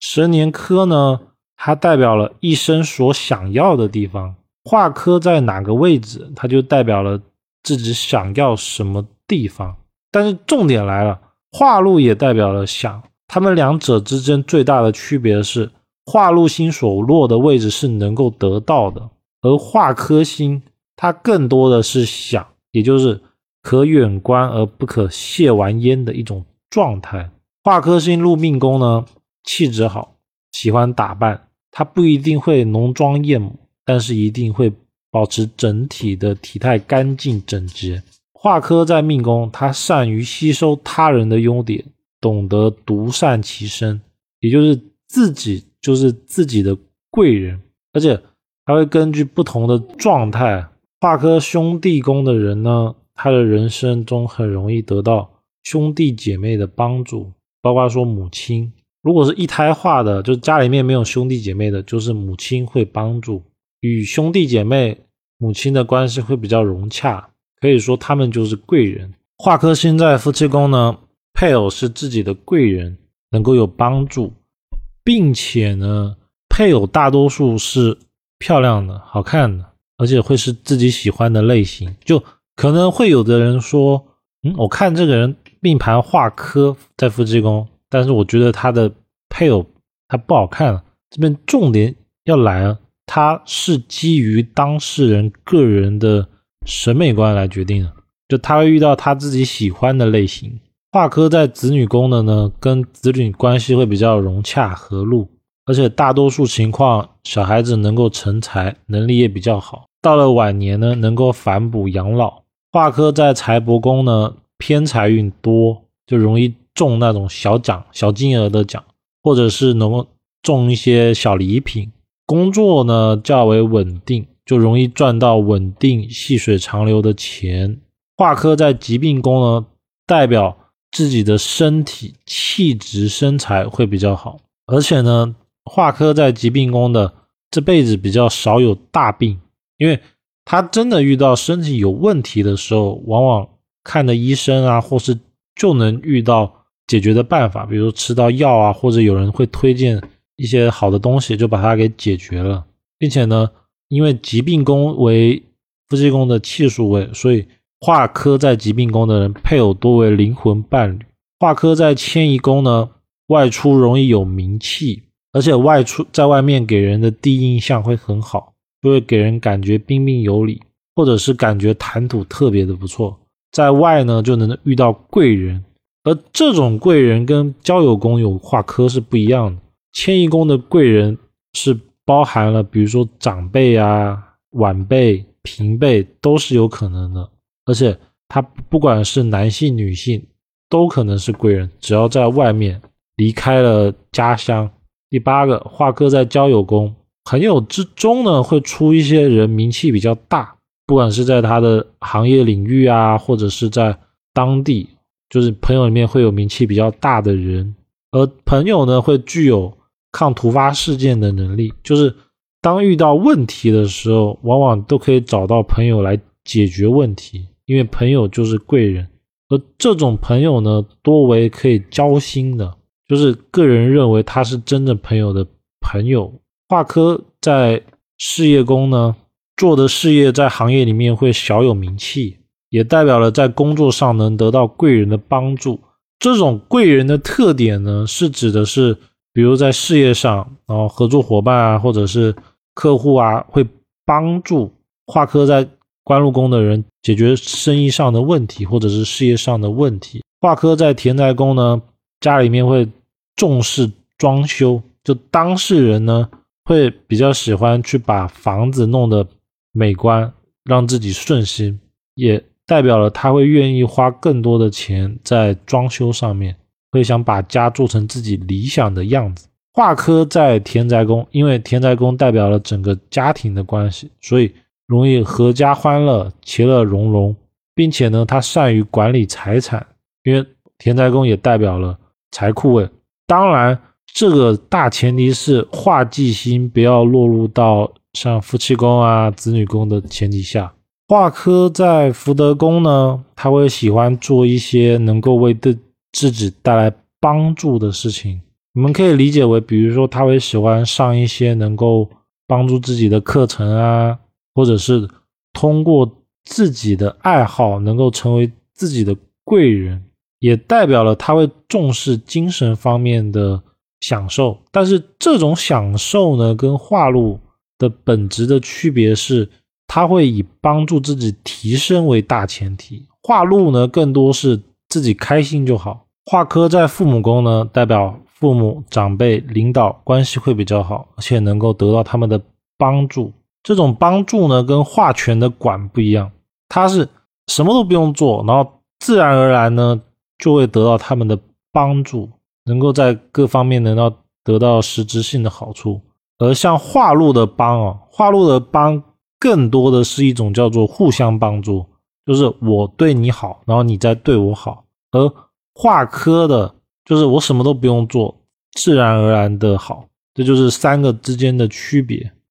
蛇年科呢，它代表了一生所想要的地方。化科在哪个位置，它就代表了自己想要什么地方。但是重点来了，化禄也代表了想。他们两者之间最大的区别是，化禄星所落的位置是能够得到的，而化科星它更多的是想，也就是可远观而不可亵玩焉的一种状态。化科星入命宫呢，气质好，喜欢打扮，他不一定会浓妆艳抹。但是一定会保持整体的体态干净整洁。化科在命宫，他善于吸收他人的优点，懂得独善其身，也就是自己就是自己的贵人。而且他会根据不同的状态，化科兄弟宫的人呢，他的人生中很容易得到兄弟姐妹的帮助，包括说母亲。如果是一胎化的，就是家里面没有兄弟姐妹的，就是母亲会帮助。与兄弟姐妹、母亲的关系会比较融洽，可以说他们就是贵人。化科星在夫妻宫呢，配偶是自己的贵人，能够有帮助，并且呢，配偶大多数是漂亮的、好看的，而且会是自己喜欢的类型。就可能会有的人说，嗯，我看这个人命盘化科在夫妻宫，但是我觉得他的配偶他不好看。这边重点要来了。他是基于当事人个人的审美观来决定的，就他会遇到他自己喜欢的类型。化科在子女宫的呢，跟子女关系会比较融洽和睦，而且大多数情况小孩子能够成才，能力也比较好。到了晚年呢，能够反哺养老。化科在财帛宫呢，偏财运多，就容易中那种小奖、小金额的奖，或者是能够中一些小礼品。工作呢较为稳定，就容易赚到稳定、细水长流的钱。化科在疾病宫呢，代表自己的身体气质、身材会比较好，而且呢，化科在疾病宫的这辈子比较少有大病，因为他真的遇到身体有问题的时候，往往看的医生啊，或是就能遇到解决的办法，比如吃到药啊，或者有人会推荐。一些好的东西就把它给解决了，并且呢，因为疾病宫为夫妻宫的气数位，所以化科在疾病宫的人配偶多为灵魂伴侣。化科在迁移宫呢，外出容易有名气，而且外出在外面给人的第一印象会很好，就会给人感觉彬彬有礼，或者是感觉谈吐特别的不错。在外呢，就能遇到贵人，而这种贵人跟交友宫有化科是不一样的。迁移宫的贵人是包含了，比如说长辈啊、晚辈、平辈都是有可能的，而且他不管是男性、女性都可能是贵人，只要在外面离开了家乡。第八个，化科在交友宫，朋友之中呢会出一些人名气比较大，不管是在他的行业领域啊，或者是在当地，就是朋友里面会有名气比较大的人，而朋友呢会具有。抗突发事件的能力，就是当遇到问题的时候，往往都可以找到朋友来解决问题，因为朋友就是贵人。而这种朋友呢，多为可以交心的，就是个人认为他是真正朋友的朋友。化科在事业宫呢，做的事业在行业里面会小有名气，也代表了在工作上能得到贵人的帮助。这种贵人的特点呢，是指的是。比如在事业上，然后合作伙伴啊，或者是客户啊，会帮助化科在官禄宫的人解决生意上的问题，或者是事业上的问题。化科在田宅宫呢，家里面会重视装修，就当事人呢会比较喜欢去把房子弄得美观，让自己顺心，也代表了他会愿意花更多的钱在装修上面。会想把家做成自己理想的样子。化科在田宅宫，因为田宅宫代表了整个家庭的关系，所以容易阖家欢乐，其乐融融，并且呢，他善于管理财产，因为田宅宫也代表了财库位。当然，这个大前提是化忌星不要落入到像夫妻宫啊、子女宫的前提下。化科在福德宫呢，他会喜欢做一些能够为自。自己带来帮助的事情，你们可以理解为，比如说他会喜欢上一些能够帮助自己的课程啊，或者是通过自己的爱好能够成为自己的贵人，也代表了他会重视精神方面的享受。但是这种享受呢，跟画路的本质的区别是，他会以帮助自己提升为大前提。画路呢，更多是自己开心就好。画科在父母宫呢，代表父母、长辈、领导关系会比较好，而且能够得到他们的帮助。这种帮助呢，跟画权的管不一样，他是什么都不用做，然后自然而然呢，就会得到他们的帮助，能够在各方面能够得到实质性的好处。而像画路的帮啊，画路的帮更多的是一种叫做互相帮助。就是我对你好，然后你再对我好。而画科的，就是我什么都不用做，自然而然的好。这就是三个之间的区别。